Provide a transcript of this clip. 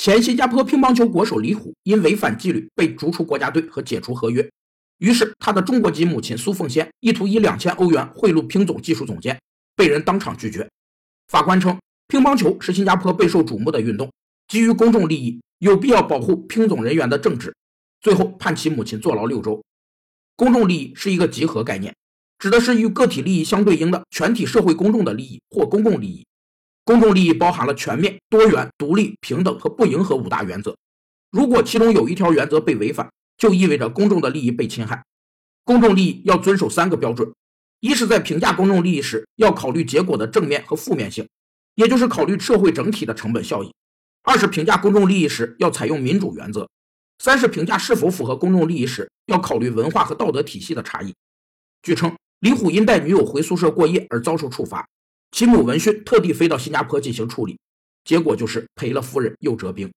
前新加坡乒乓球国手李虎因违反纪律被逐出国家队和解除合约，于是他的中国籍母亲苏凤仙意图以两千欧元贿赂乒总技术总监，被人当场拒绝。法官称，乒乓球是新加坡备受瞩目的运动，基于公众利益，有必要保护乒总人员的正直，最后判其母亲坐牢六周。公众利益是一个集合概念，指的是与个体利益相对应的全体社会公众的利益或公共利益。公众利益包含了全面、多元、独立、平等和不迎合五大原则。如果其中有一条原则被违反，就意味着公众的利益被侵害。公众利益要遵守三个标准：一是，在评价公众利益时，要考虑结果的正面和负面性，也就是考虑社会整体的成本效益；二是，评价公众利益时要采用民主原则；三是，评价是否符合公众利益时要考虑文化和道德体系的差异。据称，李虎因带女友回宿舍过夜而遭受处罚。其母闻讯，特地飞到新加坡进行处理，结果就是赔了夫人又折兵。